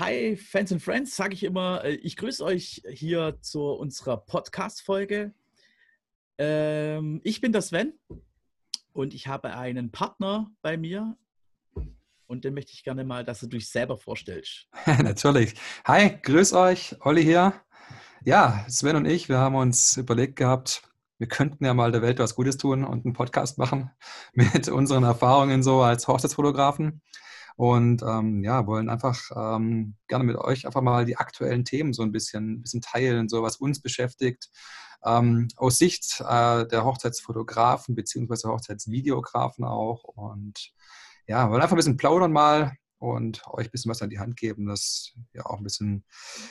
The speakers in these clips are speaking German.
Hi Fans and Friends, sage ich immer. Äh, ich grüße euch hier zu unserer Podcast-Folge. Ähm, ich bin der Sven und ich habe einen Partner bei mir und den möchte ich gerne mal, dass du dich selber vorstellst. Natürlich. Hi, grüß euch, Olli hier. Ja, Sven und ich, wir haben uns überlegt gehabt, wir könnten ja mal der Welt was Gutes tun und einen Podcast machen mit unseren Erfahrungen so als Hochzeitsfotografen. Und ähm, ja, wollen einfach ähm, gerne mit euch einfach mal die aktuellen Themen so ein bisschen, bisschen teilen, so was uns beschäftigt. Ähm, aus Sicht äh, der Hochzeitsfotografen beziehungsweise Hochzeitsvideografen auch. Und ja, wollen einfach ein bisschen plaudern mal und euch ein bisschen was an die Hand geben, dass ihr auch ein bisschen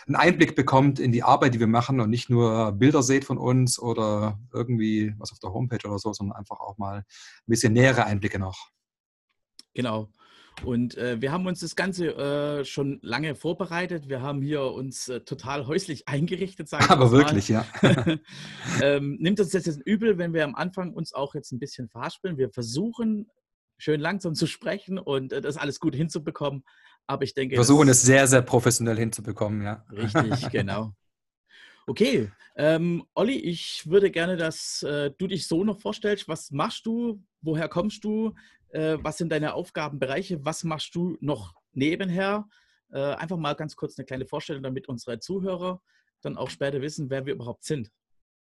einen Einblick bekommt in die Arbeit, die wir machen und nicht nur Bilder seht von uns oder irgendwie was auf der Homepage oder so, sondern einfach auch mal ein bisschen nähere Einblicke noch. Genau. Und äh, wir haben uns das Ganze äh, schon lange vorbereitet. Wir haben hier uns äh, total häuslich eingerichtet, sagen Aber wirklich, ja. ähm, nimmt uns das jetzt übel, wenn wir am Anfang uns auch jetzt ein bisschen verhaspeln. Wir versuchen schön langsam zu sprechen und äh, das alles gut hinzubekommen. Aber ich denke. Wir versuchen es sehr, sehr professionell hinzubekommen, ja. Richtig, genau. Okay, ähm, Olli, ich würde gerne, dass äh, du dich so noch vorstellst. Was machst du? Woher kommst du? Äh, was sind deine Aufgabenbereiche? Was machst du noch nebenher? Äh, einfach mal ganz kurz eine kleine Vorstellung, damit unsere Zuhörer dann auch später wissen, wer wir überhaupt sind.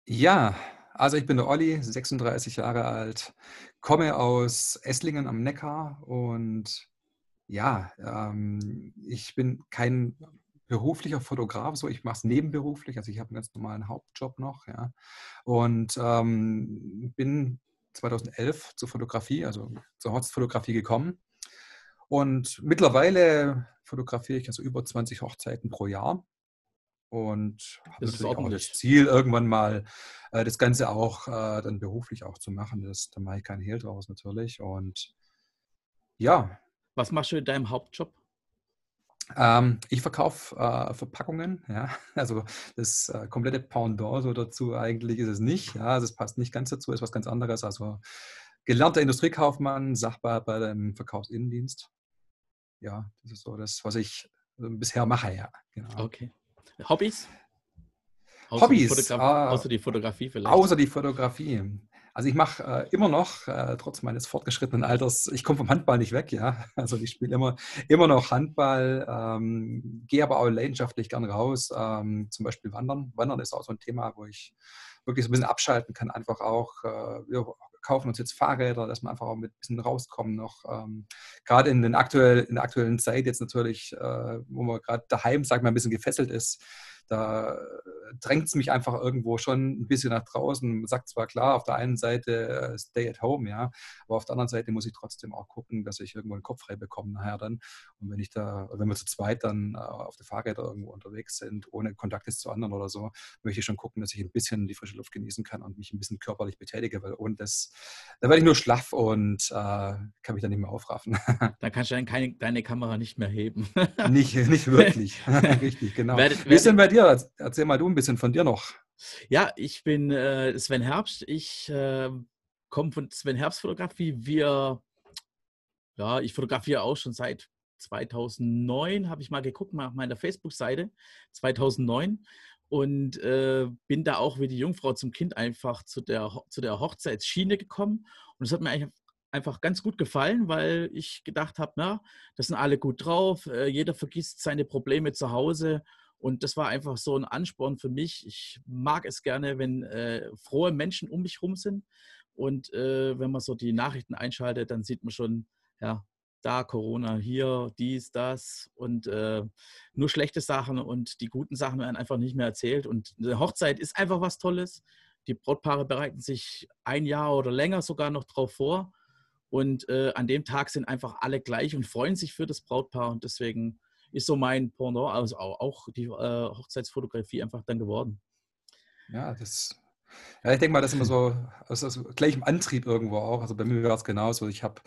Ja, also ich bin der Olli, 36 Jahre alt, komme aus Esslingen am Neckar und ja, ähm, ich bin kein beruflicher Fotograf, so ich mache es nebenberuflich, also ich habe einen ganz normalen Hauptjob noch, ja, und ähm, bin 2011 zur Fotografie, also zur Hochzeitsfotografie gekommen. Und mittlerweile fotografiere ich also über 20 Hochzeiten pro Jahr und habe natürlich auch das Ziel, irgendwann mal äh, das Ganze auch äh, dann beruflich auch zu machen. Das, da mache ich keinen Hehl draus natürlich. Und ja. Was machst du in deinem Hauptjob? Ähm, ich verkaufe äh, Verpackungen, ja. Also das äh, komplette Pendant so dazu eigentlich ist es nicht. Ja, also es passt nicht ganz dazu, ist was ganz anderes. Also gelernter Industriekaufmann, Sachbearbeiter im Verkaufsinnendienst. Ja, das ist so das, was ich bisher mache, ja. Genau. Okay. Hobbys? Außer Hobbys. Die äh, außer die Fotografie vielleicht. Außer die Fotografie. Also ich mache äh, immer noch, äh, trotz meines fortgeschrittenen Alters, ich komme vom Handball nicht weg, ja. Also ich spiele immer, immer noch Handball, ähm, gehe aber auch leidenschaftlich gern raus, ähm, zum Beispiel Wandern. Wandern ist auch so ein Thema, wo ich wirklich so ein bisschen abschalten kann, einfach auch, äh, wir kaufen uns jetzt Fahrräder, dass wir einfach auch mit ein bisschen rauskommen noch. Ähm, gerade in, den aktuell, in der aktuellen Zeit jetzt natürlich, äh, wo man gerade daheim, sag mal, ein bisschen gefesselt ist, da drängt es mich einfach irgendwo schon ein bisschen nach draußen. Man sagt zwar klar, auf der einen Seite äh, stay at home, ja, aber auf der anderen Seite muss ich trotzdem auch gucken, dass ich irgendwo einen Kopf frei bekomme nachher dann. Und wenn ich da, wenn wir zu zweit dann äh, auf der Fahrräder irgendwo unterwegs sind, ohne Kontakt ist zu anderen oder so, möchte ich schon gucken, dass ich ein bisschen die frische Luft genießen kann und mich ein bisschen körperlich betätige, weil ohne das, da werde ich nur schlaff und äh, kann mich dann nicht mehr aufraffen. Dann kannst du dann keine, deine Kamera nicht mehr heben. nicht, nicht wirklich. Richtig, genau. Werdet, Wie ist denn bei dir? Erzähl mal du ein bisschen von dir noch. Ja, ich bin äh, Sven Herbst. Ich äh, komme von Sven Herbst Fotografie. Wir, ja, ich fotografiere auch schon seit 2009, habe ich mal geguckt, mal auf meiner Facebook-Seite, 2009. Und äh, bin da auch wie die Jungfrau zum Kind einfach zu der, zu der Hochzeitsschiene gekommen. Und es hat mir eigentlich einfach ganz gut gefallen, weil ich gedacht habe, na, das sind alle gut drauf, äh, jeder vergisst seine Probleme zu Hause und das war einfach so ein Ansporn für mich. Ich mag es gerne, wenn äh, frohe Menschen um mich herum sind. Und äh, wenn man so die Nachrichten einschaltet, dann sieht man schon, ja, da Corona, hier, dies, das und äh, nur schlechte Sachen und die guten Sachen werden einfach nicht mehr erzählt. Und eine Hochzeit ist einfach was Tolles. Die Brautpaare bereiten sich ein Jahr oder länger sogar noch drauf vor. Und äh, an dem Tag sind einfach alle gleich und freuen sich für das Brautpaar. Und deswegen ist so mein Pendant, also auch die äh, Hochzeitsfotografie einfach dann geworden. Ja, das Ja, ich denke mal, das ist immer so aus, aus gleichem Antrieb irgendwo auch. Also bei mir war es genauso. Ich habe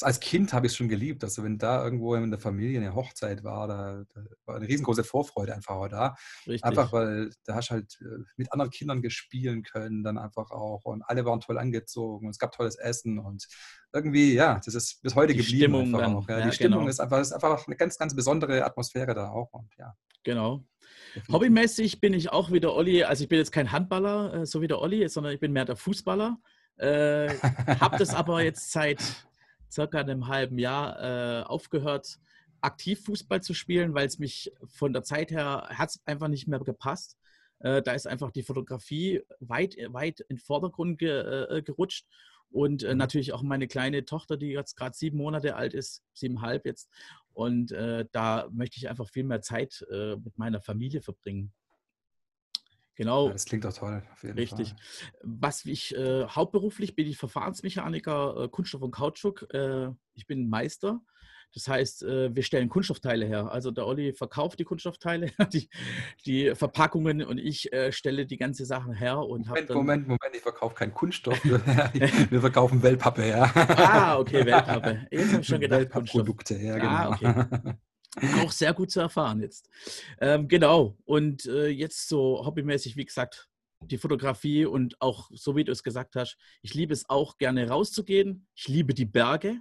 als Kind habe ich es schon geliebt. Also wenn da irgendwo in der Familie eine Hochzeit war, da, da war eine riesengroße Vorfreude einfach auch da. Richtig. Einfach weil da hast du halt äh, mit anderen Kindern gespielen können, dann einfach auch. Und alle waren toll angezogen und es gab tolles Essen und irgendwie, ja, das ist bis heute die geblieben. Stimmung dann, auch, ja. Ja, die Stimmung genau. ist, einfach, ist einfach eine ganz, ganz besondere Atmosphäre da auch. Und ja. Genau. Hobbymäßig bin ich auch wieder Olli, also ich bin jetzt kein Handballer, äh, so wie der Olli, sondern ich bin mehr der Fußballer. Äh, habe das aber jetzt seit circa einem halben Jahr äh, aufgehört, aktiv Fußball zu spielen, weil es mich von der Zeit her hat einfach nicht mehr gepasst. Äh, da ist einfach die Fotografie weit, weit in den Vordergrund ge, äh, gerutscht. Und äh, Mhm. natürlich auch meine kleine Tochter, die jetzt gerade sieben Monate alt ist, siebeneinhalb jetzt. Und äh, da möchte ich einfach viel mehr Zeit äh, mit meiner Familie verbringen. Genau, Ja, das klingt doch toll, auf jeden richtig. Fall. Was ich äh, hauptberuflich bin ich Verfahrensmechaniker, äh, Kunststoff und Kautschuk. Äh, ich bin Meister. Das heißt, äh, wir stellen Kunststoffteile her. Also der Olli verkauft die Kunststoffteile, die, die Verpackungen und ich äh, stelle die ganze Sachen her und habe Moment, dann. Moment, Moment, ich verkaufe keinen Kunststoff. Wir verkaufen Wellpappe, ja. Ah, okay, Wellpappe. Jetzt habe ich schon gedacht, Kunststoff. Wellpappprodukte, ja, Ah, genau. Auch sehr gut zu erfahren jetzt. Ähm, genau. Und äh, jetzt so hobbymäßig, wie gesagt, die Fotografie und auch, so wie du es gesagt hast, ich liebe es auch gerne rauszugehen. Ich liebe die Berge.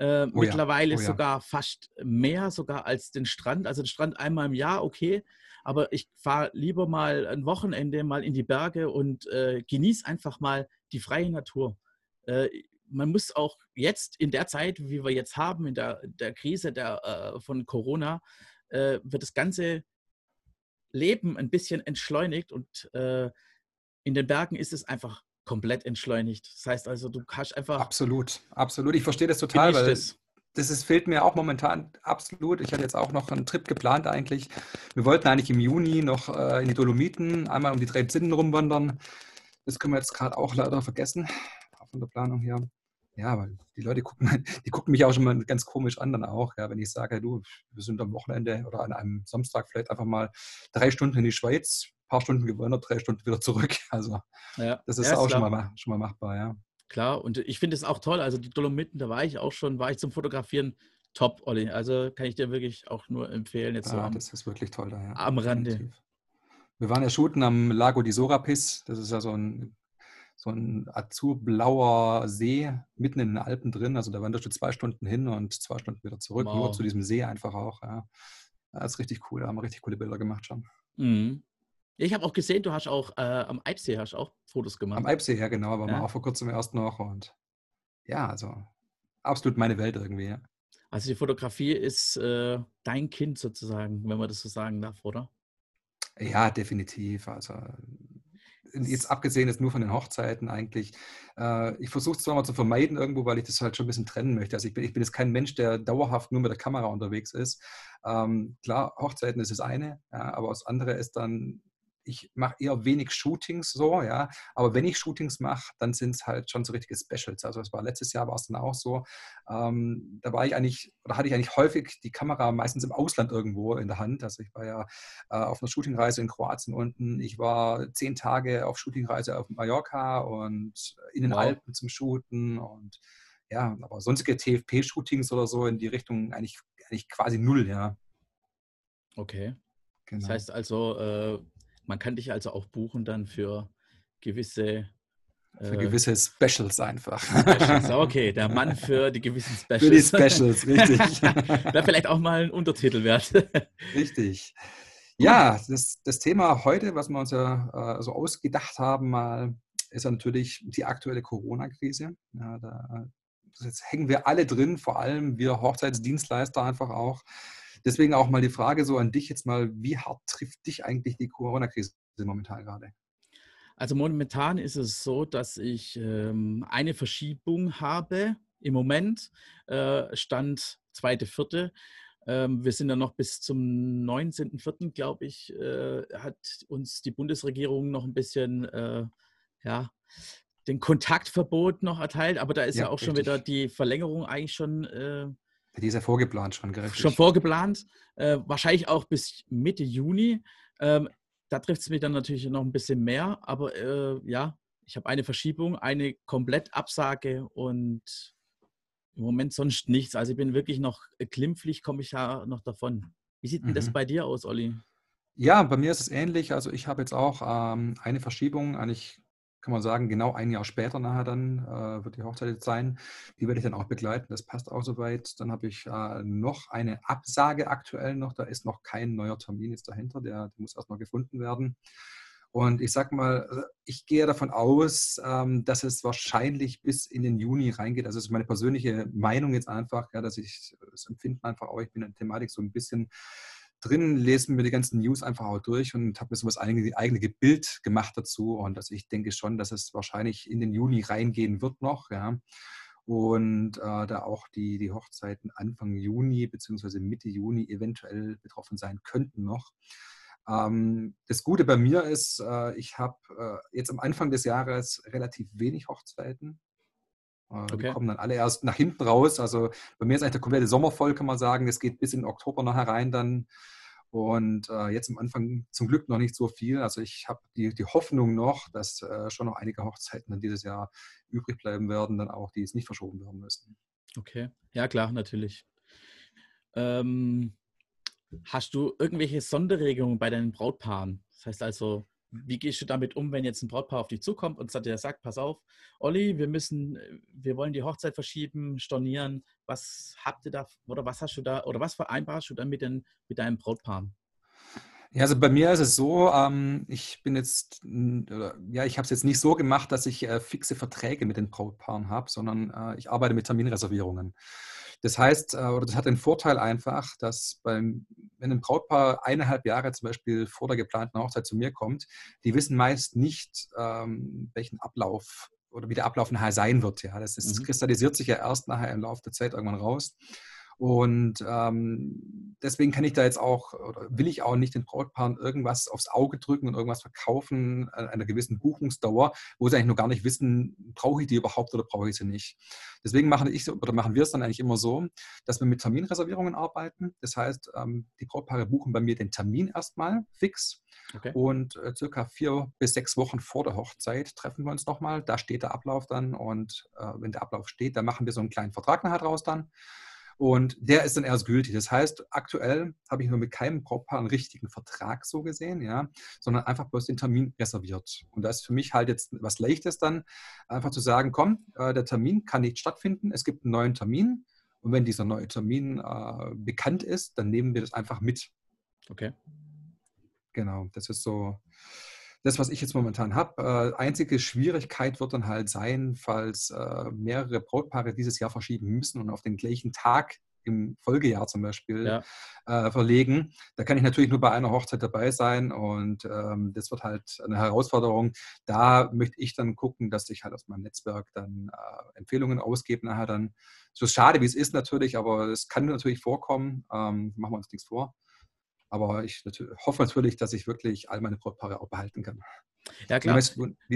Äh, Oh ja, mittlerweile oh ja. sogar fast mehr sogar als den Strand. Also den Strand einmal im Jahr, okay. Aber ich fahre lieber mal ein Wochenende mal in die Berge und äh, genieße einfach mal die freie Natur. Äh, man muss auch jetzt in der Zeit, wie wir jetzt haben, in der, der Krise der, äh, von Corona, äh, wird das ganze Leben ein bisschen entschleunigt und äh, in den Bergen ist es einfach komplett entschleunigt. Das heißt also, du kannst einfach Absolut, absolut. Ich verstehe das total, weil es. das ist, fehlt mir auch momentan absolut. Ich hatte jetzt auch noch einen Trip geplant eigentlich. Wir wollten eigentlich im Juni noch äh, in die Dolomiten, einmal um die drei Zinnen rumwandern. Das können wir jetzt gerade auch leider vergessen, auch von der Planung her. Ja, weil die Leute gucken, die gucken mich auch schon mal ganz komisch an dann auch, ja, wenn ich sage, du, wir sind am Wochenende oder an einem Samstag vielleicht einfach mal drei Stunden in die Schweiz, paar Stunden gewandert, drei Stunden wieder zurück. Also Ja, das ist ja, auch schon mal, ma- schon mal machbar, ja. Klar, und ich finde es auch toll. Also die Dolomiten, da war ich auch schon, war ich zum Fotografieren top, Olli. Also kann ich dir wirklich auch nur empfehlen, jetzt so Ja, am, das ist wirklich toll da, ja. am Rande. definitiv. Wir waren ja shooten am Lago di Sorapis. Das ist ja so ein, so ein azurblauer See mitten in den Alpen drin. Also da wanderst du zwei Stunden hin und zwei Stunden wieder zurück, nur Wow. zu diesem See einfach auch. Ja, Das ist richtig cool. Da haben wir richtig coole Bilder gemacht schon. Mhm. Ich habe auch gesehen, du hast auch äh, am Eibsee hast auch Fotos gemacht. Am Eibsee, ja genau, waren Ja. auch vor kurzem erst noch. Und ja, also absolut meine Welt irgendwie. Ja. Also die Fotografie ist äh, dein Kind sozusagen, wenn man das so sagen darf, oder? Ja, definitiv. Also jetzt abgesehen jetzt nur von den Hochzeiten eigentlich. Äh, ich versuche es zwar mal zu vermeiden irgendwo, weil ich das halt schon ein bisschen trennen möchte. Also ich bin, ich bin jetzt kein Mensch, der dauerhaft nur mit der Kamera unterwegs ist. Ähm, klar, Hochzeiten ist das eine, ja, aber das andere ist dann, ich mache eher wenig Shootings so, ja. Aber wenn ich Shootings mache, dann sind es halt schon so richtige Specials. Also es war letztes Jahr war es dann auch so. Ähm, da war ich eigentlich, oder hatte ich eigentlich häufig die Kamera meistens im Ausland irgendwo in der Hand. Also ich war ja äh, auf einer Shootingreise in Kroatien unten. Ich war zehn Tage auf Shootingreise auf Mallorca und in den Wow. Alpen zum Shooten und ja, aber sonstige TFP-Shootings oder so in die Richtung eigentlich, eigentlich quasi null, ja. Okay. Genau. Das heißt also, äh, man kann dich also auch buchen dann für gewisse Für äh, gewisse Specials einfach. Specials. Okay, der Mann für die gewissen Specials. Für die Specials, richtig. Wäre vielleicht auch mal ein Untertitel wert. Richtig. Ja, das, das Thema heute, was wir uns ja äh, so ausgedacht haben, mal, ist ja natürlich die aktuelle Corona-Krise. Ja, da jetzt hängen wir alle drin, vor allem wir Hochzeitsdienstleister einfach auch. Deswegen auch mal die Frage so an dich jetzt mal, wie hart trifft dich eigentlich die Corona-Krise momentan gerade? Also momentan ist es so, dass ich ähm, eine Verschiebung habe. Im Moment äh, stand zweite, vierte. Ähm, wir sind ja noch bis zum 19.04., glaube ich, äh, hat uns die Bundesregierung noch ein bisschen, äh, ja, den Kontaktverbot noch erteilt. Aber da ist ja, Ja, auch schon richtig. wieder die Verlängerung eigentlich schon äh, Die ist ja vorgeplant schon, gell? schon vorgeplant, äh, wahrscheinlich auch bis Mitte Juni. Ähm, da trifft es mich dann natürlich noch ein bisschen mehr, aber äh, ja, ich habe eine Verschiebung, eine komplett Absage und im Moment sonst nichts. Also ich bin wirklich noch äh, glimpflich, komme ich ja noch davon. Wie sieht denn mhm. das bei dir aus, Olli? Ja, bei mir ist es ähnlich. Also ich habe jetzt auch ähm, eine Verschiebung, eigentlich kann man sagen, genau ein Jahr später nachher dann äh, wird die Hochzeit jetzt sein. Die werde ich dann auch begleiten. Das passt auch soweit. Dann habe ich äh, noch eine Absage aktuell noch. Da ist noch kein neuer Termin jetzt dahinter. Der, der muss erst noch gefunden werden. Und ich sage mal, äh, ich gehe davon aus, ähm, dass es wahrscheinlich bis in den Juni reingeht. Also das ist meine persönliche Meinung jetzt einfach, ja, dass ich das Empfinden einfach auch, ich bin in der Thematik so ein bisschen drin, lese mir die ganzen News einfach auch durch und habe mir so das eigene, eigene Bild gemacht dazu. Und also ich denke schon, dass es wahrscheinlich in den Juni reingehen wird noch, ja. Und äh, da auch die, die Hochzeiten Anfang Juni bzw. Mitte Juni eventuell betroffen sein könnten noch. Ähm, das Gute bei mir ist, äh, ich habe äh, jetzt am Anfang des Jahres relativ wenig Hochzeiten. Äh, okay. Die kommen dann alle erst nach hinten raus. Also bei mir ist eigentlich der komplette Sommer voll, kann man sagen. Es geht bis in Oktober noch herein dann. Und äh, jetzt am Anfang zum Glück noch nicht so viel. Also ich habe die, die Hoffnung noch, dass äh, schon noch einige Hochzeiten dann dieses Jahr übrig bleiben werden, dann auch, die es nicht verschoben werden müssen. Okay, ja klar, natürlich. Ähm, hast du irgendwelche Sonderregelungen bei deinen Brautpaaren? Das heißt also, wie gehst du damit um, wenn jetzt ein Brautpaar auf dich zukommt und sagt, pass auf, Olli, wir müssen, wir wollen die Hochzeit verschieben, stornieren. Was habt ihr da oder was hast du da oder was vereinbarst du dann mit, den, mit deinem Brautpaar? Ja, also bei mir ist es so, ähm, ich bin jetzt, ja, ich habe es jetzt nicht so gemacht, dass ich äh, fixe Verträge mit den Brautpaaren habe, sondern äh, ich arbeite mit Terminreservierungen. Das heißt, äh, oder das hat den Vorteil einfach, dass beim, wenn ein Brautpaar eineinhalb Jahre zum Beispiel vor der geplanten Hochzeit zu mir kommt, die wissen meist nicht, ähm, welchen Ablauf oder wie der Ablauf nachher sein wird. Ja, das ist, mhm. kristallisiert sich ja erst nachher im Laufe der Zeit irgendwann raus. Und ähm, deswegen kann ich da jetzt auch, oder will ich auch nicht den Brautpaaren irgendwas aufs Auge drücken und irgendwas verkaufen an einer gewissen Buchungsdauer, wo sie eigentlich noch gar nicht wissen, brauche ich die überhaupt oder brauche ich sie nicht. Deswegen machen, ich, oder machen wir es dann eigentlich immer so, dass wir mit Terminreservierungen arbeiten. Das heißt, ähm, die Brautpaare buchen bei mir den Termin erstmal fix. Okay. Und äh, circa vier bis sechs Wochen vor der Hochzeit treffen wir uns nochmal. Da steht der Ablauf dann und äh, wenn der Ablauf steht, dann machen wir so einen kleinen Vertrag nachher draus dann. Und der ist dann erst gültig. Das heißt, aktuell habe ich nur mit keinem Brautpaar einen richtigen Vertrag so gesehen, ja, sondern einfach bloß den Termin reserviert. Und das ist für mich halt jetzt was Leichtes dann, einfach zu sagen, komm, äh, der Termin kann nicht stattfinden, es gibt einen neuen Termin. Und wenn dieser neue Termin äh, bekannt ist, dann nehmen wir das einfach mit. Okay. Genau, das ist so das, was ich jetzt momentan habe. Äh, einzige Schwierigkeit wird dann halt sein, falls äh, mehrere Brautpaare dieses Jahr verschieben müssen und auf den gleichen Tag im Folgejahr zum Beispiel ja. äh, verlegen. Da kann ich natürlich nur bei einer Hochzeit dabei sein und ähm, das wird halt eine Herausforderung. Da möchte ich dann gucken, dass ich halt aus meinem Netzwerk dann äh, Empfehlungen ausgebe nachher dann. So schade, wie es ist natürlich, aber es kann natürlich vorkommen. Ähm, machen wir uns nichts vor. Aber ich hoffe natürlich, dass ich wirklich all meine Brautpaare auch behalten kann. Ja, klar. Wie,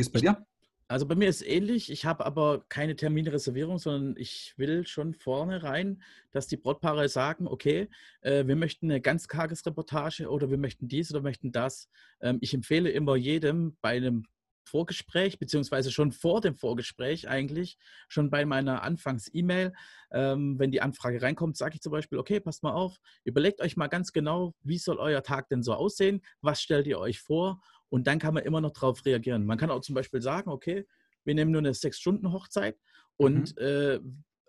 ist es bei dir? Also bei mir ist es ähnlich. Ich habe aber keine Terminreservierung, sondern ich will schon vorne rein, dass die Brautpaare sagen, okay, äh, wir möchten eine Ganztagesreportage oder wir möchten dies oder möchten das. Ähm, ich empfehle immer jedem bei einem Vorgespräch, beziehungsweise schon vor dem Vorgespräch eigentlich, schon bei meiner Anfangs-E-Mail, ähm, wenn die Anfrage reinkommt, sage ich zum Beispiel, okay, passt mal auf, überlegt euch mal ganz genau, wie soll euer Tag denn so aussehen, was stellt ihr euch vor und dann kann man immer noch darauf reagieren. Man kann auch zum Beispiel sagen, okay, wir nehmen nur eine Sechs-Stunden-Hochzeit und mhm. äh,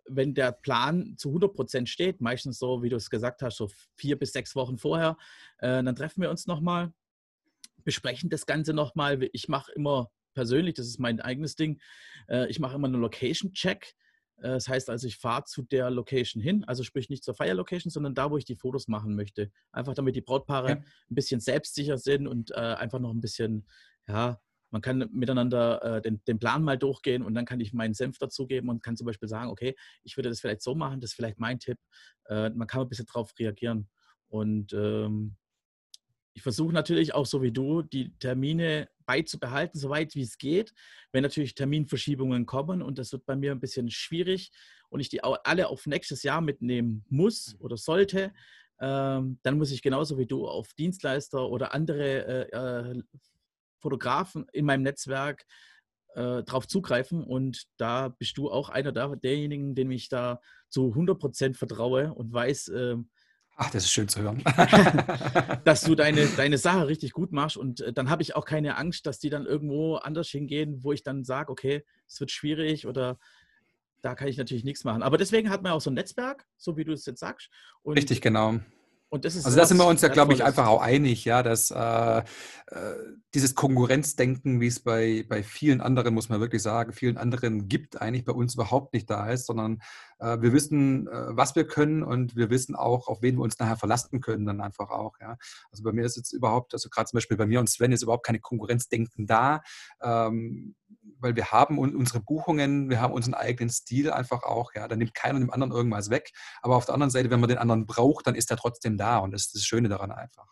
wenn der Plan zu 100 Prozent steht, meistens so, wie du es gesagt hast, so vier bis sechs Wochen vorher, äh, dann treffen wir uns nochmal besprechen das Ganze nochmal. Ich mache immer persönlich, das ist mein eigenes Ding, äh, ich mache immer einen Location-Check. Äh, das heißt also, ich fahre zu der Location hin, also sprich nicht zur Fire-Location, sondern da, wo ich die Fotos machen möchte. Einfach damit die Brautpaare ja. ein bisschen selbstsicher sind und äh, einfach noch ein bisschen, ja, man kann miteinander äh, den, den, Plan mal durchgehen und dann kann ich meinen Senf dazugeben und kann zum Beispiel sagen, okay, ich würde das vielleicht so machen, das ist vielleicht mein Tipp. Äh, man kann ein bisschen darauf reagieren. Und ähm, ich versuche natürlich auch so wie du, die Termine beizubehalten, soweit wie es geht. Wenn natürlich Terminverschiebungen kommen und das wird bei mir ein bisschen schwierig und ich die alle auf nächstes Jahr mitnehmen muss mhm. oder sollte, ähm, dann muss ich genauso wie du auf Dienstleister oder andere äh, äh, Fotografen in meinem Netzwerk äh, drauf zugreifen. Und da bist du auch einer der, derjenigen, dem ich da zu 100 Prozent vertraue und weiß, äh, Ach, das ist schön zu hören. dass du deine, deine Sache richtig gut machst. Und äh, dann habe ich auch keine Angst, dass die dann irgendwo anders hingehen, wo ich dann sage, okay, es wird schwierig oder da kann ich natürlich nichts machen. Aber deswegen hat man auch so ein Netzwerk, so wie du es jetzt sagst. Und Richtig, genau. Also da sind wir uns ja, glaube ich, einfach auch einig, ja, dass äh, äh, dieses Konkurrenzdenken, wie es bei, bei vielen anderen, muss man wirklich sagen, vielen anderen gibt, eigentlich bei uns überhaupt nicht da ist, sondern äh, wir wissen, äh, was wir können und wir wissen auch, auf wen wir uns nachher verlassen können, dann einfach auch. Ja. Also bei mir ist jetzt überhaupt, also gerade zum Beispiel bei mir und Sven ist überhaupt keine Konkurrenzdenken da. Ähm, weil wir haben unsere Buchungen, wir haben unseren eigenen Stil einfach auch, ja, da nimmt keiner dem anderen irgendwas weg, aber auf der anderen Seite, wenn man den anderen braucht, dann ist er trotzdem da und das ist das Schöne daran einfach.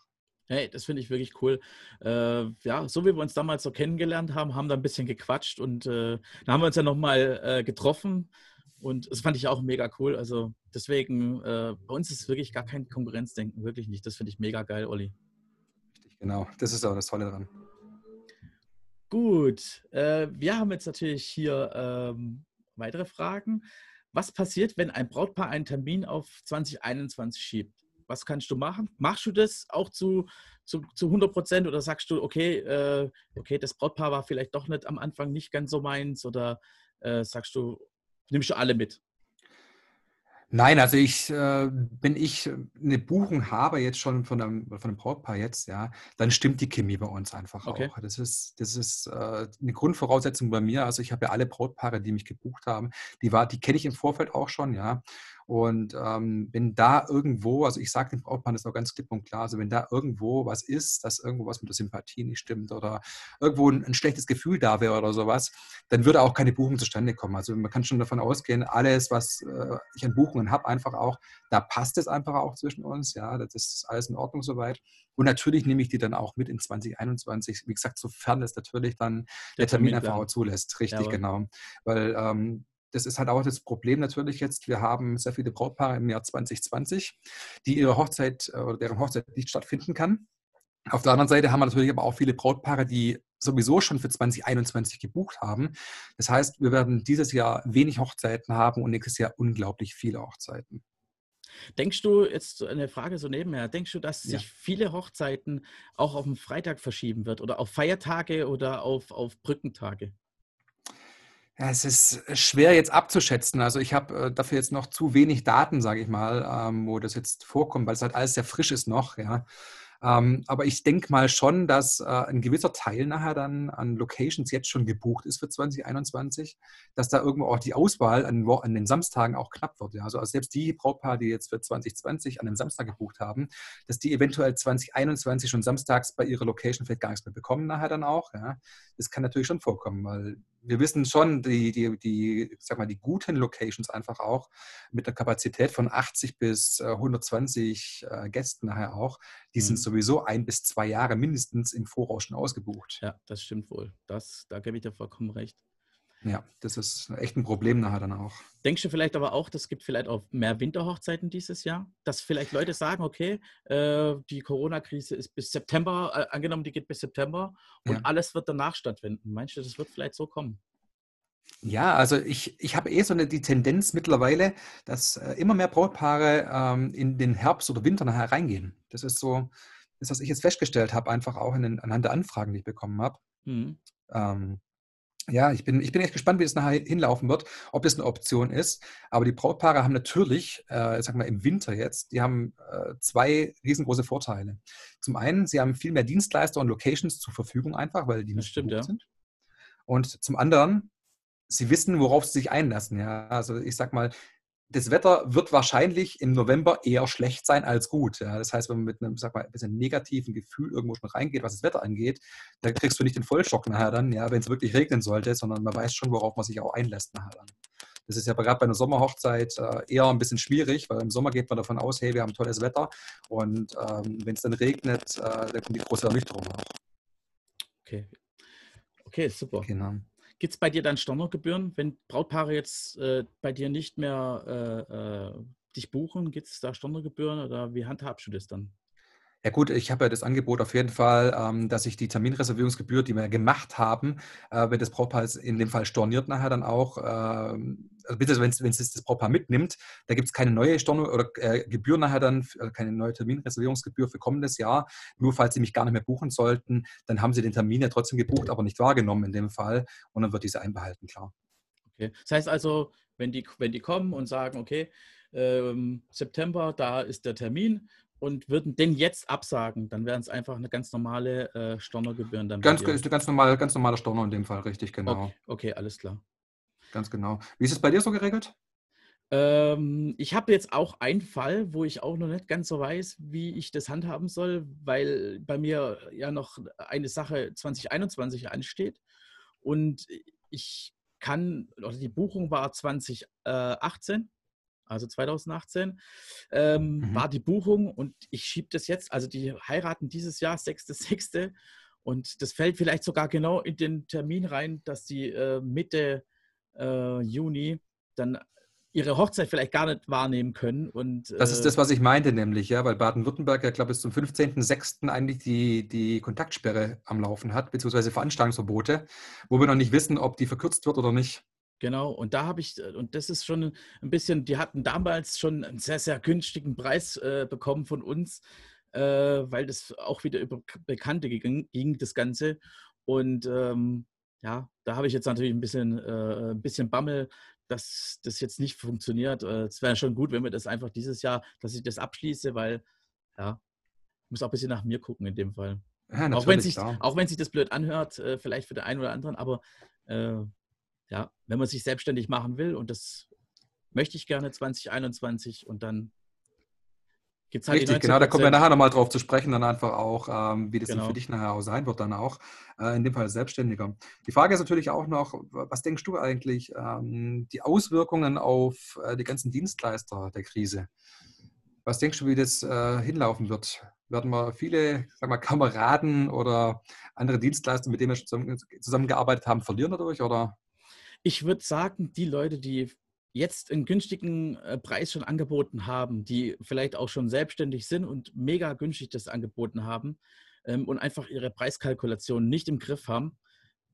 Hey, das finde ich wirklich cool. Äh, ja, so wie wir uns damals so kennengelernt haben, haben da ein bisschen gequatscht und äh, da haben wir uns ja nochmal äh, getroffen und das fand ich auch mega cool. Also deswegen, äh, bei uns ist wirklich gar kein Konkurrenzdenken, wirklich nicht. Das finde ich mega geil, Olli. Richtig, genau. Das ist auch das Tolle daran. Gut, äh, wir haben jetzt natürlich hier ähm, weitere Fragen. Was passiert, wenn ein Brautpaar einen Termin auf 2021 schiebt? Was kannst du machen? Machst du das auch zu, zu, zu 100 Prozent oder sagst du, okay, äh, okay, das Brautpaar war vielleicht doch nicht am Anfang nicht ganz so meins oder äh, sagst du, nimmst du alle mit? Nein, also ich, äh, wenn ich eine Buchung habe jetzt schon von einem, von einem Brautpaar jetzt, ja, dann stimmt die Chemie bei uns einfach okay. auch. Das ist, das ist äh, eine Grundvoraussetzung bei mir. Also ich habe ja alle Brautpaare, die mich gebucht haben, die war, die kenne ich im Vorfeld auch schon, ja. Und ähm, wenn da irgendwo, also ich sage dem Brautmann das noch ganz klipp und klar, also wenn da irgendwo was ist, dass irgendwo was mit der Sympathie nicht stimmt oder irgendwo ein, ein schlechtes Gefühl da wäre oder sowas, dann würde auch keine Buchung zustande kommen. Also man kann schon davon ausgehen, alles, was äh, ich an Buchungen habe, einfach auch, da passt es einfach auch zwischen uns. Ja, das ist alles in Ordnung soweit. Und natürlich nehme ich die dann auch mit in 2021, wie gesagt, sofern es natürlich dann der, der Termin, Termin einfach auch zulässt. Richtig, ja, genau. Weil ähm, das ist halt auch das Problem natürlich jetzt. Wir haben sehr viele Brautpaare im Jahr 2020, die ihre Hochzeit äh, oder deren Hochzeit nicht stattfinden kann. Auf der anderen Seite haben wir natürlich aber auch viele Brautpaare, die sowieso schon für 2021 gebucht haben. Das heißt, wir werden dieses Jahr wenig Hochzeiten haben und nächstes Jahr unglaublich viele Hochzeiten. Denkst du, jetzt eine Frage so nebenher, denkst du, dass sich viele Hochzeiten auch auf den Freitag verschieben wird oder auf Feiertage oder auf, auf Brückentage? Ja, es ist schwer jetzt abzuschätzen. Also ich habe äh, dafür jetzt noch zu wenig Daten, sage ich mal, ähm, wo das jetzt vorkommt, weil es halt alles sehr frisch ist noch. Ja. Ähm, aber ich denke mal schon, dass äh, ein gewisser Teil nachher dann an Locations jetzt schon gebucht ist für 2021, dass da irgendwo auch die Auswahl an, an den Samstagen auch knapp wird. Ja. Also, selbst die Brautpaare, die jetzt für 2020 an dem Samstag gebucht haben, dass die eventuell 2021 schon samstags bei ihrer Location vielleicht gar nichts mehr bekommen nachher dann auch. Ja. Das kann natürlich schon vorkommen, weil wir wissen schon, die, die, die, sag mal, die guten Locations einfach auch mit einer Kapazität von 80 bis 120 äh, Gästen nachher auch, die mhm. sind sowieso ein bis zwei Jahre mindestens im Voraus schon ausgebucht. Ja, das stimmt wohl. Das, da gebe ich dir vollkommen recht. Ja, das ist echt ein Problem nachher dann auch. Denkst du vielleicht aber auch, das gibt vielleicht auch mehr Winterhochzeiten dieses Jahr? Dass vielleicht Leute sagen, okay, äh, die Corona-Krise ist bis September, äh, angenommen, die geht bis September und ja. alles wird danach stattfinden. Meinst du, das wird vielleicht so kommen? Ja, also ich, ich habe eh so eine, die Tendenz mittlerweile, dass äh, immer mehr Brautpaare ähm, in den Herbst oder Winter nachher reingehen. Das ist so, das, was ich jetzt festgestellt habe, einfach auch in den, anhand der Anfragen, die ich bekommen habe. Mhm. Ähm, ja, ich bin, ich bin echt gespannt, wie es nachher hinlaufen wird, ob das eine Option ist. Aber die Brautpaare haben natürlich, äh, sag mal im Winter jetzt, die haben äh, zwei riesengroße Vorteile. Zum einen, sie haben viel mehr Dienstleister und Locations zur Verfügung einfach, weil die nicht stimmt, ja. sind. Und zum anderen, sie wissen, worauf sie sich einlassen. Ja, also ich sag mal, das Wetter wird wahrscheinlich im November eher schlecht sein als gut. Ja. Das heißt, wenn man mit einem, sag mal, ein bisschen negativen Gefühl irgendwo schon reingeht, was das Wetter angeht, da kriegst du nicht den Vollschock nachher dann, ja, wenn es wirklich regnen sollte, sondern man weiß schon, worauf man sich auch einlässt nachher dann. Das ist ja gerade bei einer Sommerhochzeit äh, eher ein bisschen schwierig, weil im Sommer geht man davon aus, hey, wir haben tolles Wetter und ähm, wenn es dann regnet, äh, dann kommt die große Ernüchterung auch. Okay. Okay, super. Genau. Gibt es bei dir dann Stornogebühren, wenn Brautpaare jetzt äh, bei dir nicht mehr äh, äh, dich buchen? Gibt es da Stornogebühren oder wie handhabst du das dann? Ja gut, ich habe ja das Angebot auf jeden Fall, ähm, dass ich die Terminreservierungsgebühr, die wir gemacht haben, äh, wenn das Brautpaar in dem Fall storniert nachher dann auch, ähm, also bitte, wenn es das Brautpaar mitnimmt, da gibt es keine neue Storno oder äh, Gebühr nachher dann, äh, keine neue Terminreservierungsgebühr für kommendes Jahr. Nur falls Sie mich gar nicht mehr buchen sollten, dann haben Sie den Termin ja trotzdem gebucht, aber nicht wahrgenommen in dem Fall und dann wird diese einbehalten, klar. Okay. Das heißt also, wenn die, wenn die kommen und sagen, okay, ähm, September, da ist der Termin und würden den jetzt absagen, dann wären es einfach eine ganz normale äh, Stornogebühren. Dann ganz, ist eine ganz normale, ganz normale Storno in dem Fall, richtig, genau. Okay, okay, alles klar. Ganz genau. Wie ist es bei dir so geregelt? Ähm, ich habe jetzt auch einen Fall, wo ich auch noch nicht ganz so weiß, wie ich das handhaben soll, weil bei mir ja noch eine Sache 2021 ansteht und ich kann, oder die Buchung war 2018 also 2018, ähm, mhm. war die Buchung und ich schiebe das jetzt, also die heiraten dieses Jahr, 6.6. Und das fällt vielleicht sogar genau in den Termin rein, dass die äh, Mitte äh, Juni dann ihre Hochzeit vielleicht gar nicht wahrnehmen können. Und, äh, das ist das, was ich meinte, nämlich, ja, weil Baden-Württemberg ja, glaube ich, bis zum 15.06. eigentlich die, die Kontaktsperre am Laufen hat, beziehungsweise Veranstaltungsverbote, wo wir noch nicht wissen, ob die verkürzt wird oder nicht. Genau, und da habe ich, äh, und das ist schon ein bisschen, die hatten damals schon einen sehr, sehr günstigen Preis äh, bekommen von uns, äh, weil das auch wieder über Bekannte ging, ging das Ganze. Und ähm, ja, da habe ich jetzt natürlich ein bisschen, äh, ein bisschen Bammel, dass das jetzt nicht funktioniert. Äh, es wäre schon gut, wenn wir das einfach dieses Jahr, dass ich das abschließe, weil ja, ich muss auch ein bisschen nach mir gucken in dem Fall. Ja, auch, wenn sich, auch wenn sich das blöd anhört, äh, vielleicht für den einen oder anderen, aber ja, wenn man sich selbstständig machen will und das möchte ich gerne 2021 und dann gibt es halt Richtig, genau, da kommen wir nachher nochmal drauf zu sprechen, dann einfach auch, ähm, wie das genau. für dich nachher auch sein wird, dann auch, äh, in dem Fall Selbstständiger. Die Frage ist natürlich auch noch, was denkst du eigentlich, ähm, die Auswirkungen auf äh, die ganzen Dienstleister der Krise? Was denkst du, wie das äh, hinlaufen wird? Werden wir viele sag mal, Kameraden oder andere Dienstleister, mit denen wir zusammengearbeitet haben, verlieren dadurch? Oder? Ich würde sagen, die Leute, die jetzt einen günstigen äh, Preis schon angeboten haben, die vielleicht auch schon selbstständig sind und mega günstig das angeboten haben ähm, und einfach ihre Preiskalkulation nicht im Griff haben,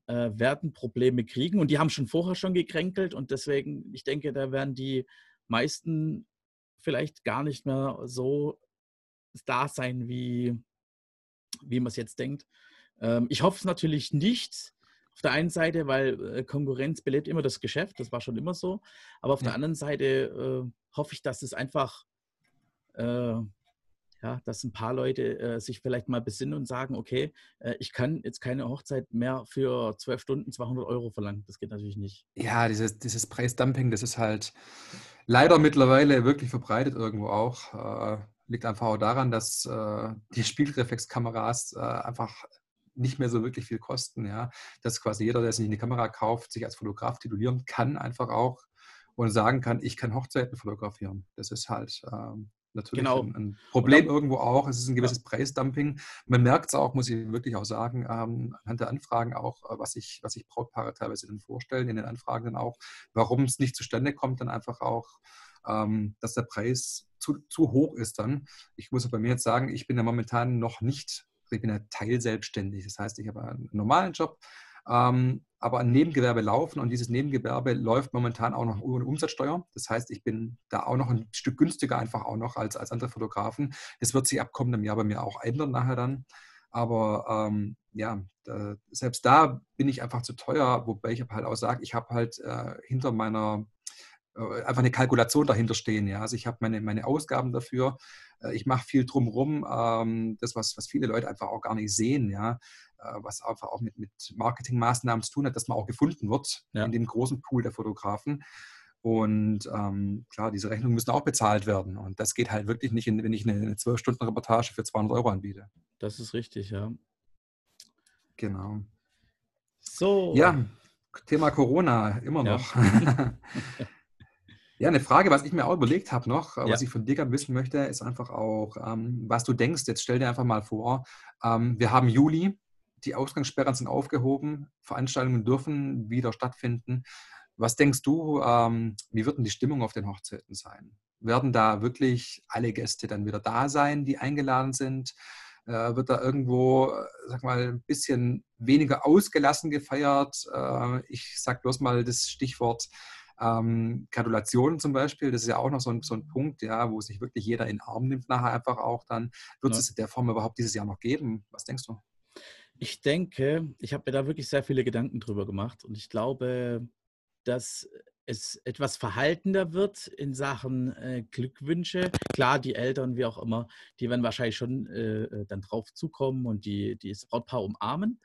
äh, werden Probleme kriegen. Und die haben schon vorher schon gekränkelt und deswegen, ich denke, da werden die meisten vielleicht gar nicht mehr so da sein, wie, wie man es jetzt denkt. Ähm, ich hoffe es natürlich nicht, auf der einen Seite, weil äh, Konkurrenz belebt immer das Geschäft, das war schon immer so. Aber auf ja. der anderen Seite äh, hoffe ich, dass es einfach, äh, ja, dass ein paar Leute äh, sich vielleicht mal besinnen und sagen, okay, äh, ich kann jetzt keine Hochzeit mehr für zwölf Stunden 200 Euro verlangen. Das geht natürlich nicht. Ja, dieses, dieses Preisdumping, das ist halt leider mittlerweile wirklich verbreitet irgendwo auch. Äh, liegt einfach auch daran, dass die Spielreflexkameras einfach nicht mehr so wirklich viel kosten. Ja? Dass quasi jeder, der sich eine Kamera kauft, sich als Fotograf titulieren kann, einfach auch und sagen kann, ich kann Hochzeiten fotografieren. Das ist halt ähm, natürlich genau. ein, ein, Problem dann, irgendwo auch. Es ist ein gewisses ja. Preisdumping. Man merkt es auch, muss ich wirklich auch sagen, ähm, anhand der Anfragen auch, äh, was sich was ich Brautpaare teilweise dann vorstellen, in den Anfragen dann auch, warum es nicht zustande kommt, dann einfach auch, ähm, dass der Preis zu, zu hoch ist dann. Ich muss bei mir jetzt sagen, ich bin ja momentan noch nicht ich bin ja teilselbstständig. Das heißt, ich habe einen normalen Job, ähm, aber ein Nebengewerbe laufen und dieses Nebengewerbe läuft momentan auch noch ohne Umsatzsteuer. Das heißt, ich bin da auch noch ein Stück günstiger einfach auch noch als, als andere Fotografen. Das wird sich ab kommendem Jahr bei mir auch ändern nachher dann. Aber ähm, ja, da, selbst da bin ich einfach zu teuer, wobei ich halt auch sage, ich habe halt äh, hinter meiner einfach eine Kalkulation dahinter stehen. Ja? Also ich habe meine, meine Ausgaben dafür, äh, ich mache viel drumherum, ähm, das, was, was viele Leute einfach auch gar nicht sehen, ja, äh, was einfach auch mit, mit Marketingmaßnahmen zu tun hat, dass man auch gefunden wird ja. in dem großen Pool der Fotografen. Und ähm, klar, diese Rechnungen müssen auch bezahlt werden. Und das geht halt wirklich nicht, wenn ich eine 12-Stunden-Reportage für 200 Euro anbiete. Das ist richtig, ja. Genau. So. Ja, Thema Corona, immer noch. Ja. Ja, eine Frage, was ich mir auch überlegt habe noch, ja. was ich von dir gerne wissen möchte, ist einfach auch, ähm, was du denkst. Jetzt stell dir einfach mal vor, ähm, wir haben Juli, die Ausgangssperren sind aufgehoben, Veranstaltungen dürfen wieder stattfinden. Was denkst du, ähm, wie wird denn die Stimmung auf den Hochzeiten sein? werden da wirklich alle Gäste dann wieder da sein, die eingeladen sind? Äh, wird da irgendwo, sag mal, ein bisschen weniger ausgelassen gefeiert? Äh, ich sage bloß mal das Stichwort ähm, Gratulationen zum Beispiel, das ist ja auch noch so ein, so ein Punkt, ja, wo sich wirklich jeder in den Arm nimmt nachher einfach auch dann. Wird ja. es in der Form überhaupt dieses Jahr noch geben? Was denkst du? Ich denke, ich habe mir da wirklich sehr viele Gedanken drüber gemacht und ich glaube, dass es etwas verhaltener wird in Sachen äh, Glückwünsche. Klar, die Eltern, wie auch immer, die werden wahrscheinlich schon äh, äh dann drauf zukommen und die, die das Brautpaar umarmen.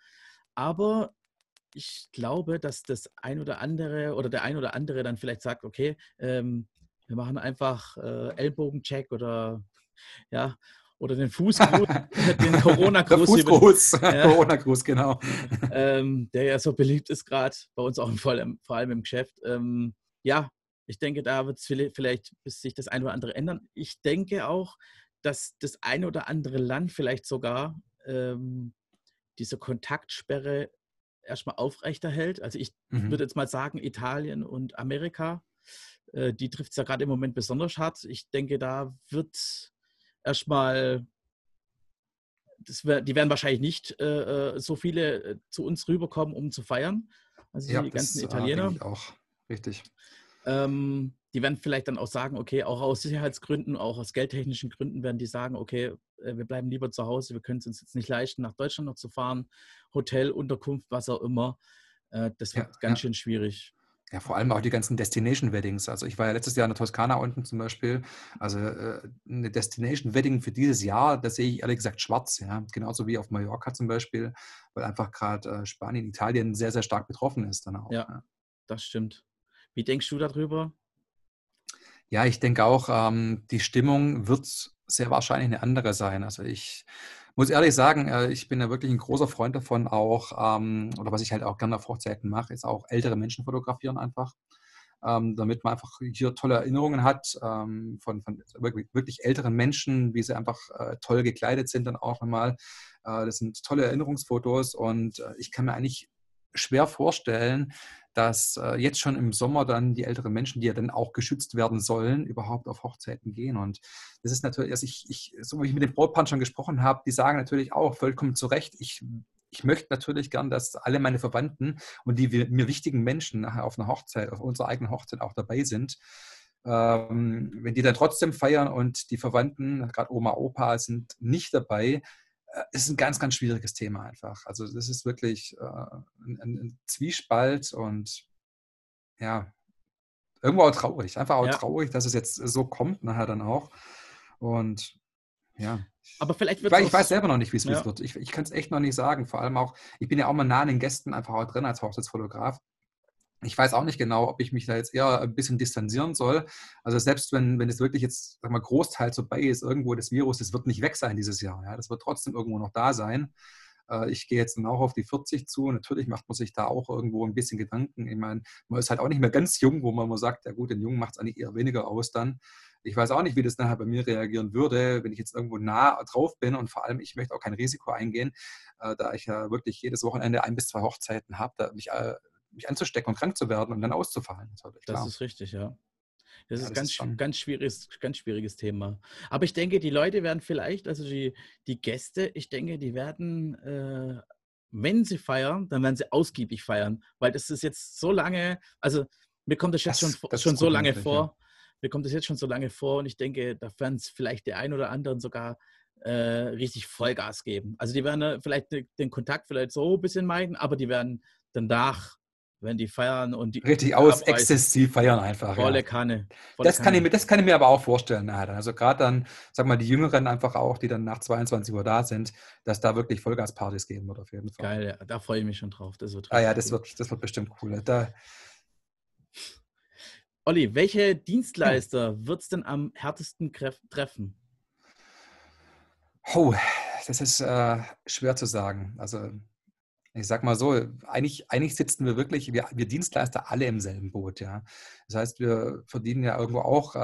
Aber ich glaube, dass das ein oder andere oder der ein oder andere dann vielleicht sagt, okay, ähm, wir machen einfach äh, Ellbogencheck oder ja, oder den Fußgruß, den Corona-Gruß. Fußgruß, ja, Corona-Gruß, genau. Ähm, der ja so beliebt ist gerade, bei uns auch vor allem, vor allem im Geschäft. Ähm, ja, ich denke, da wird es vielleicht sich das eine oder andere ändern. Ich denke auch, dass das eine oder andere Land vielleicht sogar ähm, diese Kontaktsperre erstmal aufrechterhält. Also ich mhm. würde jetzt mal sagen, Italien und Amerika, äh, die trifft es ja gerade im Moment besonders hart. Ich denke, da wird erstmal, wär, die werden wahrscheinlich nicht äh, äh, so viele äh, zu uns rüberkommen, um zu feiern. Also ja, die ganzen das, Italiener. Äh, auch richtig. Ähm, die werden vielleicht dann auch sagen, okay, auch aus Sicherheitsgründen, auch aus geldtechnischen Gründen werden die sagen, okay, äh, wir bleiben lieber zu Hause, wir können es uns jetzt nicht leisten, nach Deutschland noch zu fahren, Hotel, Unterkunft, was auch immer. Das wird ja, ganz ja. schön schwierig. Ja, vor allem auch die ganzen Destination Weddings. Also ich war ja letztes Jahr in der Toskana unten zum Beispiel. Also äh, eine Destination Wedding für dieses Jahr, das sehe ich ehrlich gesagt schwarz. Ja, genauso wie auf Mallorca zum Beispiel, weil einfach gerade äh, Spanien, Italien sehr sehr stark betroffen ist dann auch. Ja, ja, das stimmt. Wie denkst du darüber? Ja, ich denke auch, ähm, die Stimmung wird sehr wahrscheinlich eine andere sein. Also ich muss ehrlich sagen, äh, ich bin ja wirklich ein großer Freund davon, auch, ähm, oder was ich halt auch gerne auf Hochzeiten mache, ist auch ältere Menschen fotografieren einfach. Ähm, damit man einfach hier tolle Erinnerungen hat ähm, von, von wirklich, älteren Menschen, wie sie einfach äh, toll gekleidet sind dann auch nochmal. Äh, das sind tolle Erinnerungsfotos und äh, ich kann mir eigentlich schwer vorstellen, dass äh, jetzt schon im Sommer dann die älteren Menschen, die ja dann auch geschützt werden sollen, überhaupt auf Hochzeiten gehen. Und das ist natürlich, also ich, ich so wie ich mit den Brautpaaren schon gesprochen habe, die sagen natürlich auch vollkommen zu Recht, ich, ich möchte natürlich gern, dass alle meine Verwandten und die mir wichtigen Menschen nachher auf einer Hochzeit, auf unserer eigenen Hochzeit auch dabei sind. Ähm, wenn die dann trotzdem feiern und die Verwandten, gerade Oma, Opa, sind nicht dabei, ist ein ganz, ganz schwieriges Thema einfach. Also das ist wirklich äh, ein, ein, Zwiespalt und ja, irgendwo auch traurig. Einfach auch ja. traurig, dass es jetzt so kommt nachher dann auch. Und ja. Aber vielleicht wird Weil ich weiß selber noch nicht, wie es ja. wird. Ich, ich kann es echt noch nicht sagen. Vor allem auch, ich bin ja auch mal nah an den Gästen einfach auch drin als Hochzeitsfotograf ich weiß auch nicht genau, ob ich mich da jetzt eher ein bisschen distanzieren soll. Also selbst wenn, wenn es wirklich jetzt, sag mal, Großteil vorbei ist, irgendwo das Virus, das wird nicht weg sein dieses Jahr. Ja? Das wird trotzdem irgendwo noch da sein. Äh, ich gehe jetzt dann auch auf die 40 zu. Natürlich macht man sich da auch irgendwo ein bisschen Gedanken. Ich meine, man ist halt auch nicht mehr ganz jung, wo man mal sagt, ja gut, den Jungen macht es eigentlich eher weniger aus dann. Ich weiß auch nicht, wie das nachher bei mir reagieren würde, wenn ich jetzt irgendwo nah drauf bin und vor allem, ich möchte auch kein Risiko eingehen, äh, da ich ja wirklich jedes Wochenende ein bis zwei Hochzeiten habe, da mich äh, mich anzustecken und krank zu werden und dann auszufallen. Das, das ist richtig, ja. Das ja, ist ganz, ist ganz, schwieriges, ganz schwieriges Thema. Aber ich denke, die Leute werden vielleicht, also die, die Gäste, ich denke, die werden, äh, wenn sie feiern, dann werden sie ausgiebig feiern, weil das ist jetzt so lange, also mir kommt das jetzt das, schon, das schon so lange vor. Ja. Mir kommt das jetzt schon so lange vor und ich denke, da werden es vielleicht der ein oder anderen sogar äh, richtig Vollgas geben. Also die werden vielleicht den Kontakt vielleicht so ein bisschen meiden, aber die werden danach wenn die feiern und die. Richtig aus, exzessiv feiern einfach. Volle ja. Kanne. Volle das, Kanne. Kann ich mir, das kann ich mir aber auch vorstellen. Also gerade dann, sag mal, die Jüngeren einfach auch, die dann nach 22 Uhr da sind, dass da wirklich Vollgaspartys geben wird auf jeden Fall. Geil, ja, da freue ich mich schon drauf. Das wird ah ja, das, wird, das wird bestimmt cool. Da, Olli, welche Dienstleister hm. wird es denn am härtesten treffen? Oh, das ist äh, schwer zu sagen. Also Ich sag mal so, eigentlich, eigentlich sitzen wir wirklich, wir, wir Dienstleister alle im selben Boot, ja. Das heißt, wir verdienen ja irgendwo auch äh,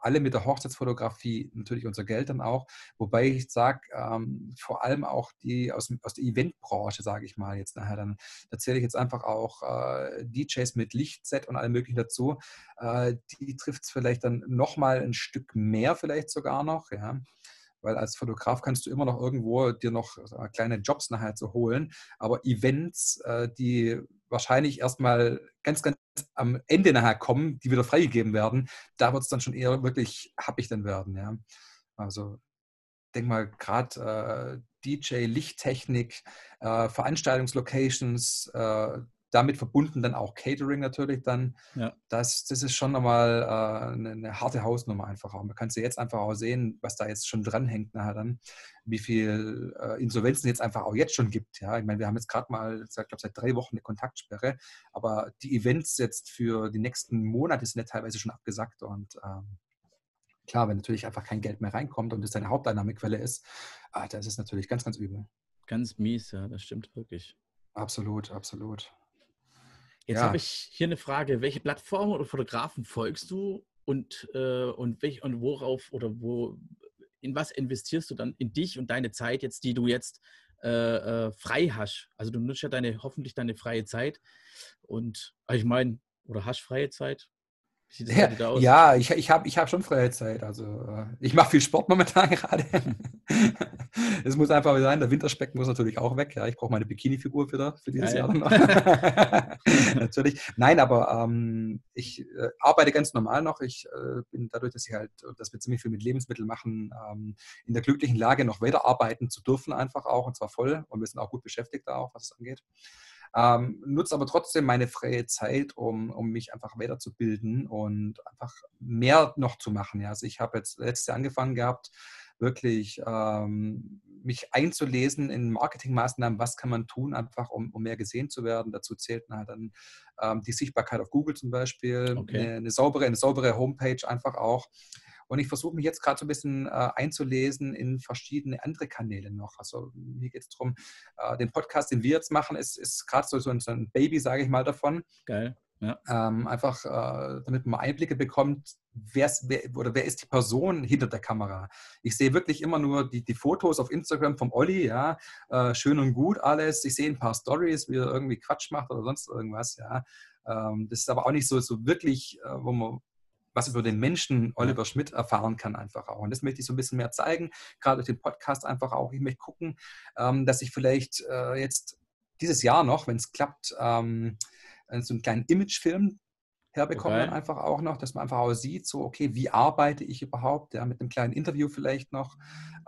alle mit der Hochzeitsfotografie natürlich unser Geld dann auch. Wobei ich sage, ähm, vor allem auch die aus, aus der Eventbranche, sage ich mal jetzt nachher, dann erzähle ich jetzt einfach auch äh, DJs mit Lichtset und allem möglichen dazu. Äh, die trifft es vielleicht dann nochmal ein Stück mehr, vielleicht sogar noch, ja weil als Fotograf kannst du immer noch irgendwo dir noch kleine Jobs nachher zu holen, aber Events, äh, die wahrscheinlich erstmal ganz, ganz am Ende nachher kommen, die wieder freigegeben werden, da wird es dann schon eher wirklich happig dann werden, ja. Also denk mal gerade äh, DJ, Lichttechnik, äh, Veranstaltungslocations, damit verbunden dann auch Catering natürlich dann. Ja. Das, das ist schon nochmal äh, eine, eine, harte Hausnummer einfach auch. Man kann ja jetzt einfach auch sehen, was da jetzt schon dranhängt nachher dann, wie viel äh, Insolvenzen jetzt einfach auch jetzt schon gibt. Ja, ich meine, wir haben jetzt gerade mal, ich glaube, seit drei Wochen eine Kontaktsperre, aber die Events jetzt für die nächsten Monate sind ja teilweise schon abgesagt und ähm, klar, wenn natürlich einfach kein Geld mehr reinkommt und das deine Haupteinnahmequelle ist, ah, das ist natürlich ganz, ganz übel. Ganz mies, ja, das stimmt wirklich. Absolut, absolut. Jetzt ja. habe ich hier eine Frage. Welche Plattformen oder Fotografen folgst du und, äh, und, welch, und worauf oder wo, in was investierst du dann in dich und deine Zeit jetzt, die du jetzt äh, äh, frei hast? Also du nutzt ja deine, hoffentlich deine freie Zeit und ich meine, oder hast freie Zeit? Wie sieht das ja, aus? Ja, ich, ich habe ich hab schon freie Zeit. Also äh, ich mache viel Sport momentan gerade. Es muss einfach sein, der Winterspeck muss natürlich auch weg. Ja, ich brauche meine Bikini-Figur für, für dieses ja, Jahr noch. natürlich. Nein, aber ähm, ich äh, arbeite ganz normal noch. Ich äh, bin dadurch, dass ich halt, dass wir ziemlich viel mit Lebensmitteln machen, ähm, in der glücklichen Lage, noch weiterarbeiten zu dürfen, einfach auch, und zwar voll. Und wir sind auch gut beschäftigt da auch, was es angeht. Ähm, nutze aber trotzdem meine freie Zeit, um, um mich einfach weiterzubilden und einfach mehr noch zu machen. Ja. Also ich habe jetzt letztes Jahr angefangen gehabt, wirklich ähm, mich einzulesen in Marketingmaßnahmen, was kann man tun, einfach um, um mehr gesehen zu werden. Dazu zählt dann ähm, die Sichtbarkeit auf Google zum Beispiel, okay. eine, eine, saubere, eine saubere Homepage einfach auch. Und ich versuche mich jetzt gerade so ein bisschen äh, einzulesen in verschiedene andere Kanäle noch. Also mir geht es darum, äh, den Podcast, den wir jetzt machen, ist, ist gerade so, so ein Baby, sage ich mal, davon. Geil. Ja. Ähm, einfach, äh, damit man Einblicke bekommt, wer, oder wer ist die Person hinter der Kamera. Ich sehe wirklich immer nur die, die Fotos auf Instagram vom Olli, ja, äh, schön und gut alles. Ich sehe ein paar Stories, wie er irgendwie Quatsch macht oder sonst irgendwas, ja. Ähm, das ist aber auch nicht so, so wirklich, äh, wo man was über den Menschen Oliver Schmidt erfahren kann einfach auch. Und das möchte ich so ein bisschen mehr zeigen, gerade durch den Podcast einfach auch. Ich möchte gucken, ähm, dass ich vielleicht äh, jetzt dieses Jahr noch, wenn es klappt, ähm, so einen kleinen Imagefilm herbekommen okay. einfach auch noch, dass man einfach auch sieht, so, okay, wie arbeite ich überhaupt, ja, mit einem kleinen Interview vielleicht noch,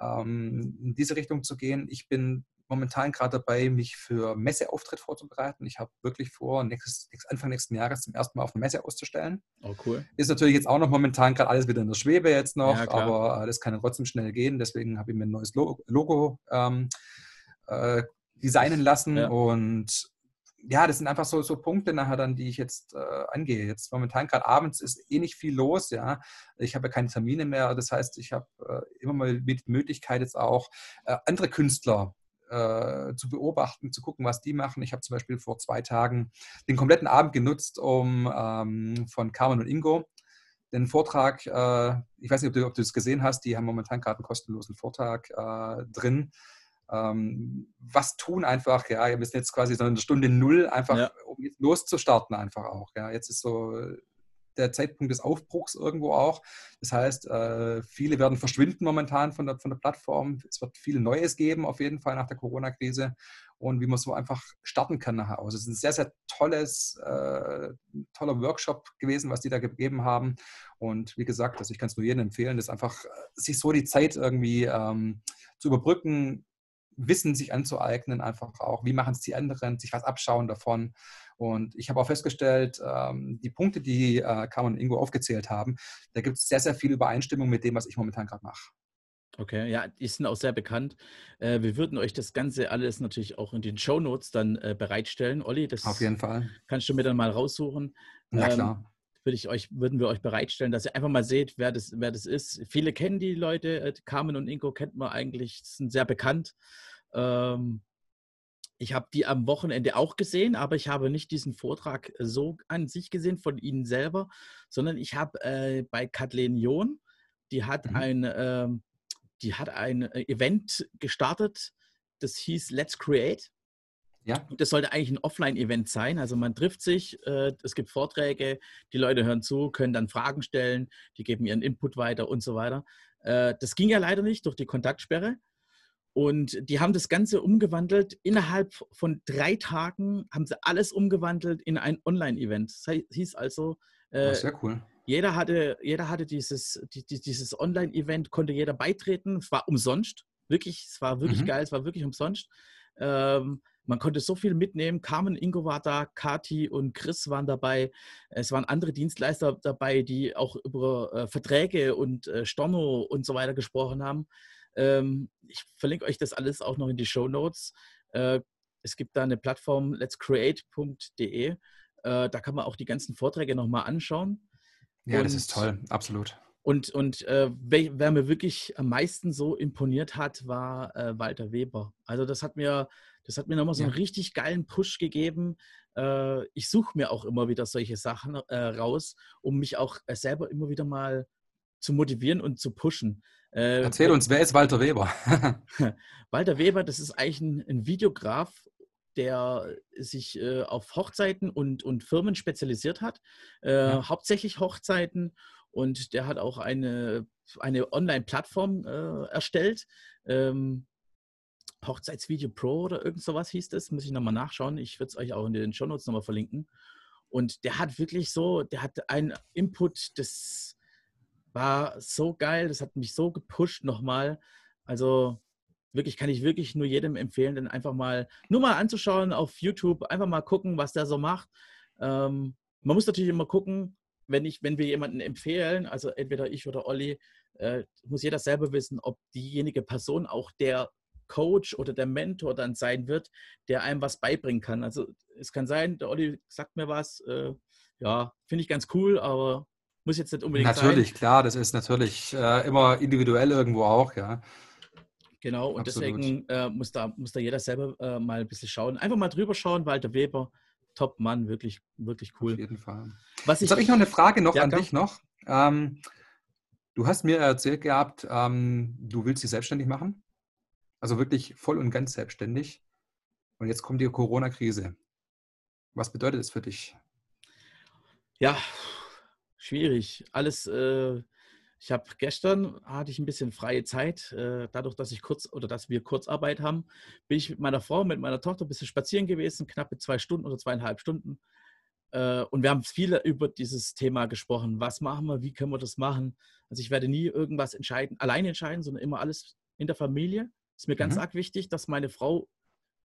ähm, in diese Richtung zu gehen. Ich bin momentan gerade dabei, mich für Messeauftritt vorzubereiten. Ich habe wirklich vor, nächstes, Anfang nächsten Jahres zum ersten Mal auf eine Messe auszustellen. Oh, cool. Ist natürlich jetzt auch noch momentan gerade alles wieder in der Schwebe jetzt noch, ja, aber das kann ja trotzdem schnell gehen. Deswegen habe ich mir ein neues Logo, Logo ähm, äh, designen lassen ja. und ja, das sind einfach so, so Punkte nachher dann, die ich jetzt äh, angehe. Jetzt momentan gerade abends ist eh nicht viel los, ja. Ich habe ja keine Termine mehr. Das heißt, ich habe äh, immer mal die Möglichkeit jetzt auch äh, andere Künstler äh, zu beobachten, zu gucken, was die machen. Ich habe zum Beispiel vor zwei Tagen den kompletten Abend genutzt, um ähm, von Carmen und Ingo den Vortrag, äh, ich weiß nicht, ob du, ob du es gesehen hast, die haben momentan gerade einen kostenlosen Vortrag äh, drin ähm, was tun einfach, ja, wir müssen jetzt quasi so eine Stunde Null einfach, ja. um jetzt loszustarten einfach auch, ja, jetzt ist so der Zeitpunkt des Aufbruchs irgendwo auch. Das heißt, äh, viele werden verschwinden momentan von der, von der Plattform. Es wird viel Neues geben, auf jeden Fall nach der Corona-Krise und wie man so einfach starten kann nachher aus. Es ist ein sehr, sehr tolles, äh, toller Workshop gewesen, was die da gegeben haben. Und wie gesagt, also ich kann es nur jedem empfehlen, das einfach äh, sich so die Zeit irgendwie ähm, zu überbrücken, Wissen sich anzueignen, einfach auch, wie machen es die anderen, sich was abschauen davon. Und ich habe auch festgestellt, ähm, die Punkte, die äh, Carmen und Ingo aufgezählt haben, da gibt es sehr, sehr viel Übereinstimmung mit dem, was ich momentan gerade mache. Okay, ja, die sind auch sehr bekannt. Äh, wir würden euch das Ganze alles natürlich auch in den Show Notes dann äh, bereitstellen. Olli, das auf jeden Fall. Kannst du mir dann mal raussuchen. Na ähm, klar. würde ich euch, würden wir euch bereitstellen, dass ihr einfach mal seht, wer das, wer das ist. Viele kennen die Leute, äh, Carmen und Ingo kennt man eigentlich, sind sehr bekannt. Ähm, ich habe die am Wochenende auch gesehen, aber ich habe nicht diesen Vortrag so an sich gesehen von Ihnen selber, sondern ich habe äh, bei Kathleen John, die hat mhm. ein, äh, die hat ein äh, Event gestartet, das hieß Let's Create. Ja. Das sollte eigentlich ein Offline-Event sein. Also man trifft sich, äh, es gibt Vorträge, die Leute hören zu, können dann Fragen stellen, die geben ihren Input weiter und so weiter. Äh, das ging ja leider nicht durch die Kontaktsperre. Und die haben das Ganze umgewandelt. Innerhalb von drei Tagen haben sie alles umgewandelt in ein Online-Event. Das hieß also, äh, sehr cool. Jeder hatte, jeder hatte dieses, die, dieses Online-Event, konnte jeder beitreten. Es war umsonst. Wirklich, es war wirklich mhm. geil, es war wirklich umsonst. Ähm, man konnte so viel mitnehmen. Carmen Ingo war da, Kati und Chris waren dabei. Es waren andere Dienstleister dabei, die auch über äh, Verträge und äh, Storno und so weiter gesprochen haben. Ähm, ich verlinke euch das alles auch noch in die Show Notes. Äh, es gibt da eine Plattform letscreate.de. Äh, da kann man auch die ganzen Vorträge nochmal anschauen. Ja, und, das ist toll, absolut. Und, und äh, wer, wer, mir wirklich am meisten so imponiert hat, war äh, Walter Weber. Also das hat mir, das hat mir nochmal so ja. einen richtig geilen Push gegeben. Äh, ich suche mir auch immer wieder solche Sachen äh, raus, um mich auch selber immer wieder mal zu motivieren und zu pushen. Äh, Erzähl uns, wer ist Walter Weber? Walter Weber, das ist eigentlich ein, ein Videograf, der sich äh, auf Hochzeiten und, und Firmen spezialisiert hat, äh, ja. hauptsächlich Hochzeiten. Und der hat auch eine, eine Online-Plattform äh, erstellt. Ähm, Hochzeitsvideo Pro oder irgend sowas hieß das. Muss ich nochmal nachschauen. Ich würde es euch auch in den Show Notes nochmal verlinken. Und der hat wirklich so, der hat einen Input, das war so geil, das hat mich so gepusht nochmal. Also wirklich, kann ich wirklich nur jedem empfehlen, dann einfach mal nur mal anzuschauen auf YouTube, einfach mal gucken, was der so macht. Ähm, man muss natürlich immer gucken, wenn, ich, wenn wir jemanden empfehlen, also entweder ich oder Olli, äh, muss jeder selber wissen, ob diejenige Person auch der Coach oder der Mentor dann sein wird, der einem was beibringen kann. Also es kann sein, der Olli sagt mir was, äh, ja, finde ich ganz cool, aber muss jetzt nicht unbedingt natürlich, sein. Natürlich, klar, das ist natürlich äh, immer individuell irgendwo auch, ja. Genau, und Absolut. deswegen äh, muss, da, muss da jeder selber äh, mal ein bisschen schauen. Einfach mal drüber schauen, Walter Weber, top Mann, wirklich, wirklich cool. Auf jeden Fall. Was Jetzt habe ich noch eine Frage noch ja, an dich noch. Ähm, du hast mir erzählt gehabt, ähm, du willst dich selbstständig machen. Also wirklich voll und ganz selbstständig. Und jetzt kommt die Corona-Krise. Was bedeutet das für dich? Ja, schwierig. Alles, äh, ich habe gestern hatte ich ein bisschen freie Zeit, äh, dadurch, dass ich kurz oder dass wir Kurzarbeit haben, bin ich mit meiner Frau, mit meiner Tochter ein bisschen spazieren gewesen, knappe zwei Stunden oder zweieinhalb Stunden. Äh, und wir haben viel über dieses Thema gesprochen. Was machen wir? Wie können wir das machen? Also ich werde nie irgendwas entscheiden, allein entscheiden, sondern immer alles in der Familie. Ist mir ganz mhm. arg wichtig, dass meine Frau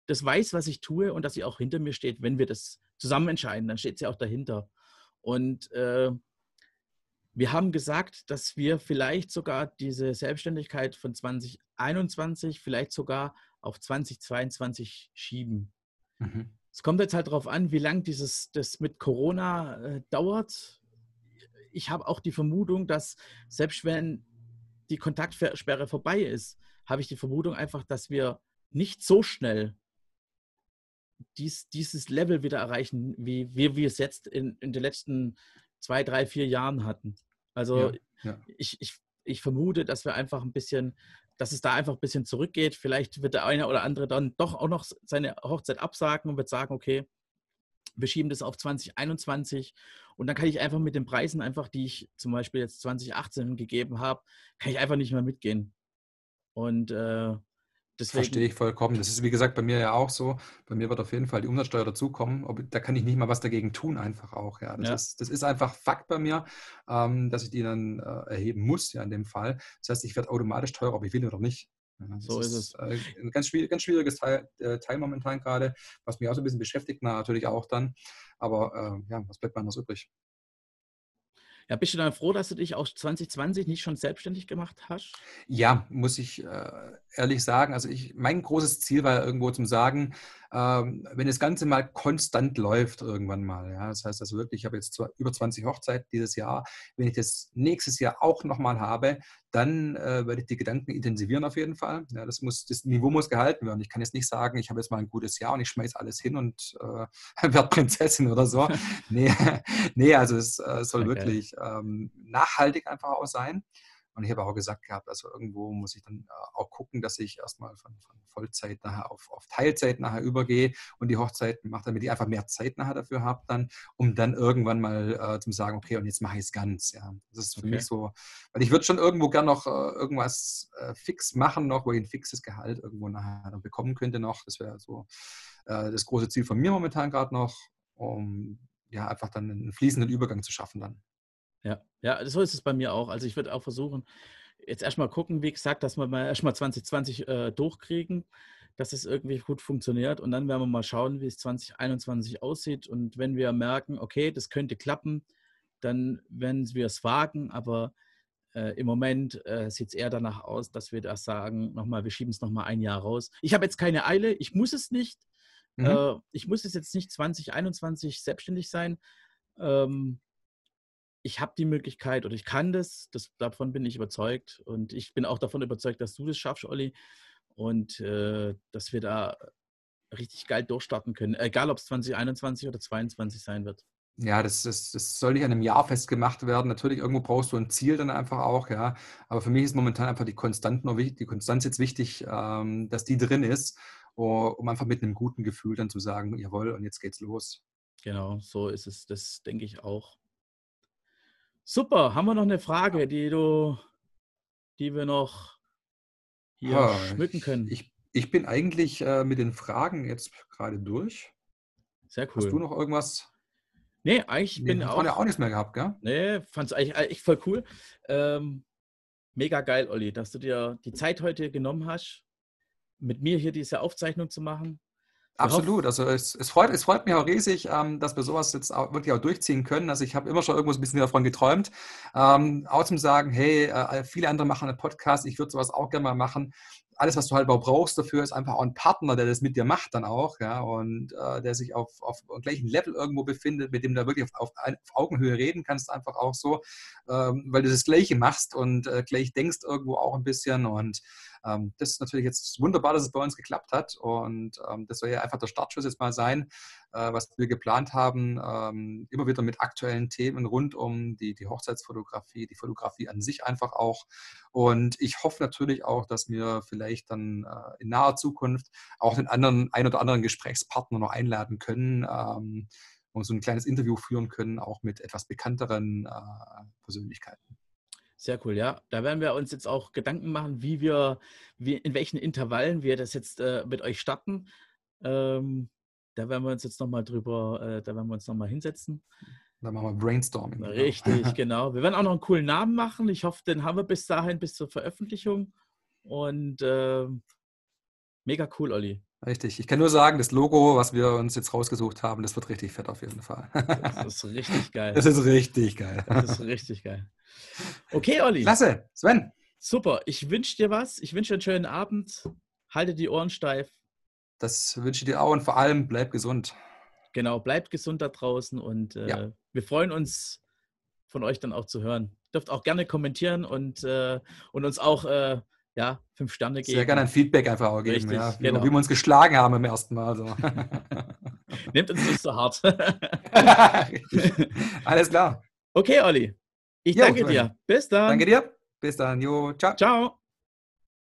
das weiß, was ich tue und dass sie auch hinter mir steht, wenn wir das zusammen entscheiden. Dann steht sie auch dahinter. Und äh, wir haben gesagt, dass wir vielleicht sogar diese Selbstständigkeit von 2021 vielleicht sogar auf 2022 schieben. Mhm. Es kommt jetzt halt darauf an, wie lange dieses das mit Corona äh, dauert. Ich habe auch die Vermutung, dass selbst wenn die Kontaktsperre vorbei ist, habe ich die Vermutung einfach, dass wir nicht so schnell dies, dieses Level wieder erreichen, wie, wie wir es jetzt in, in den letzten zwei, drei, vier Jahren hatten. Also ja, ja. Ich, ich, ich vermute, dass wir einfach ein bisschen, dass es da einfach ein bisschen zurückgeht. Vielleicht wird der eine oder andere dann doch auch noch seine Hochzeit absagen und wird sagen, okay, wir schieben das auf 2021 und dann kann ich einfach mit den Preisen einfach, die ich zum Beispiel jetzt 2018 gegeben habe, kann ich einfach nicht mehr mitgehen. Und äh, Deswegen. Verstehe ich vollkommen. Das ist, wie gesagt, bei mir ja auch so. Bei mir wird auf jeden Fall die Umsatzsteuer dazukommen. Da kann ich nicht mal was dagegen tun, einfach auch. Ja, das, ja. Ist, das ist einfach Fakt bei mir, ähm, dass ich die dann äh, erheben muss, ja, in dem Fall. Das heißt, ich werde automatisch teurer, ob ich will oder nicht. Ja, so ist, ist, es. Äh, ein ganz, schwierig, ganz schwieriges Teil, äh, Teil, momentan gerade, was mich auch so ein bisschen beschäftigt, na, natürlich auch dann. Aber äh, ja, was bleibt mir anders übrig? Ja, bist du dann froh, dass du dich auch 2020 nicht schon selbstständig gemacht hast? Ja, muss ich äh, ehrlich sagen. Also ich, mein großes Ziel war irgendwo zum Sagen, ähm, wenn das Ganze mal konstant läuft irgendwann mal. Ja? Das heißt also wirklich, ich habe jetzt über 20 Hochzeiten dieses Jahr. Wenn ich das nächstes Jahr auch nochmal habe, dann äh, werde ich die Gedanken intensivieren auf jeden Fall. Ja, das, muss, das Niveau muss gehalten werden. Ich kann jetzt nicht sagen, ich habe jetzt mal ein gutes Jahr und ich schmeiße alles hin und äh, werde Prinzessin oder so. nee, nee, also es äh, soll okay. wirklich ähm, nachhaltig einfach auch sein. Und ich habe auch gesagt gehabt, also irgendwo muss ich dann äh, auch gucken, dass ich erstmal von, von Vollzeit nachher auf, auf, Teilzeit nachher übergehe und die Hochzeit mache, damit ich einfach mehr Zeit nachher dafür habe, dann, um dann irgendwann mal äh, zu sagen, okay, und jetzt mache ich es ganz. Ja. Das ist für okay. mich so, weil ich würde schon irgendwo gern noch äh, irgendwas äh, fix machen, noch, wo ich ein fixes Gehalt irgendwo nachher dann bekommen könnte noch. Das wäre so äh, das große Ziel von mir momentan gerade noch, um ja einfach dann einen fließenden Übergang zu schaffen dann. Ja, ja, so ist es bei mir auch. Also ich würde auch versuchen, jetzt erstmal gucken, wie gesagt, dass wir mal erstmal 2020 äh, durchkriegen, dass es irgendwie gut funktioniert und dann werden wir mal schauen, wie es 2021 aussieht und wenn wir merken, okay, das könnte klappen, dann werden wir es wagen, aber äh, im Moment äh, sieht es eher danach aus, dass wir das sagen, nochmal, wir schieben es nochmal ein Jahr raus. Ich habe jetzt keine Eile, ich muss es nicht. Mhm. Äh, ich muss es jetzt nicht 2021 selbstständig sein. Ähm, ich habe die Möglichkeit oder ich kann das, das, davon bin ich überzeugt. Und ich bin auch davon überzeugt, dass du das schaffst, Olli. Und äh, dass wir da richtig geil durchstarten können. Egal, ob es 2021 oder 2022 sein wird. Ja, das, das, das soll nicht an einem Jahr festgemacht werden. Natürlich, irgendwo brauchst du ein Ziel dann einfach auch, ja. Aber für mich ist momentan einfach die Konstanz die Konstanz jetzt wichtig, ähm, dass die drin ist, um einfach mit einem guten Gefühl dann zu sagen, jawohl, und jetzt geht's los. Genau, so ist es. Das denke ich auch. Super, haben wir noch eine Frage, die du, die wir noch hier ja, schmücken können? Ich, ich bin eigentlich äh, mit den Fragen jetzt gerade durch. Sehr cool. Hast du noch irgendwas? Nee, eigentlich nee, bin ich auch. ja auch nichts mehr gehabt, gell? Nee, fand es eigentlich echt voll cool. Ähm, mega geil, Olli, dass du dir die Zeit heute genommen hast, mit mir hier diese Aufzeichnung zu machen. Absolut. Also es, es, freut, es freut mich auch riesig, ähm, dass wir sowas jetzt auch wirklich auch durchziehen können. Also ich habe immer schon irgendwo ein bisschen davon geträumt. Ähm, auch zum sagen, hey, äh, viele andere machen einen Podcast, ich würde sowas auch gerne mal machen. Alles, was du halt brauchst dafür, ist einfach auch ein Partner, der das mit dir macht dann auch, ja, und äh, der sich auf, auf gleichen Level irgendwo befindet, mit dem du wirklich auf, auf, auf Augenhöhe reden kannst, einfach auch so, ähm, weil du das Gleiche machst und äh, gleich denkst irgendwo auch ein bisschen und ähm, das ist natürlich jetzt wunderbar, dass es bei uns geklappt hat. Und ähm, das soll ja einfach der Startschuss jetzt mal sein, äh, was wir geplant haben, ähm, immer wieder mit aktuellen Themen rund um die, die Hochzeitsfotografie, die Fotografie an sich einfach auch. Und ich hoffe natürlich auch, dass wir vielleicht dann äh, in naher Zukunft auch den anderen, ein oder anderen Gesprächspartner noch einladen können. Ähm, und so ein kleines Interview führen können, auch mit etwas bekannteren äh, Persönlichkeiten. Sehr cool, ja. Da werden wir uns jetzt auch Gedanken machen, wie wir, wie, in welchen Intervallen wir das jetzt äh, mit euch starten. Ähm, da werden wir uns jetzt nochmal drüber, äh, da werden wir uns nochmal hinsetzen. Dann machen wir Brainstorming. Genau. Richtig, genau. Wir werden auch noch einen coolen Namen machen. Ich hoffe, den haben wir bis dahin, bis zur Veröffentlichung. Und äh, mega cool, Olli. Richtig. Ich kann nur sagen, das Logo, was wir uns jetzt rausgesucht haben, das wird richtig fett auf jeden Fall. Das ist richtig geil. Das ist richtig geil. Das ist richtig geil. Okay, Olli. Klasse. Sven. Super. Ich wünsche dir was. Ich wünsche dir einen schönen Abend. Halte die Ohren steif. Das wünsche ich dir auch und vor allem bleib gesund. Genau, bleibt gesund da draußen und äh, ja. wir freuen uns, von euch dann auch zu hören. Dürft auch gerne kommentieren und, äh, und uns auch äh, ja, fünf Sterne geben. Sehr gerne ein Feedback einfach auch geben, Richtig, ja, wie, genau. wie, wir uns geschlagen haben im ersten Mal. So. Nehmt uns nicht so hart. Alles klar. Okay, Olli. Ich jo, danke dir. Bis dann. Danke dir. Bis dann. Jo, ciao. Ciao.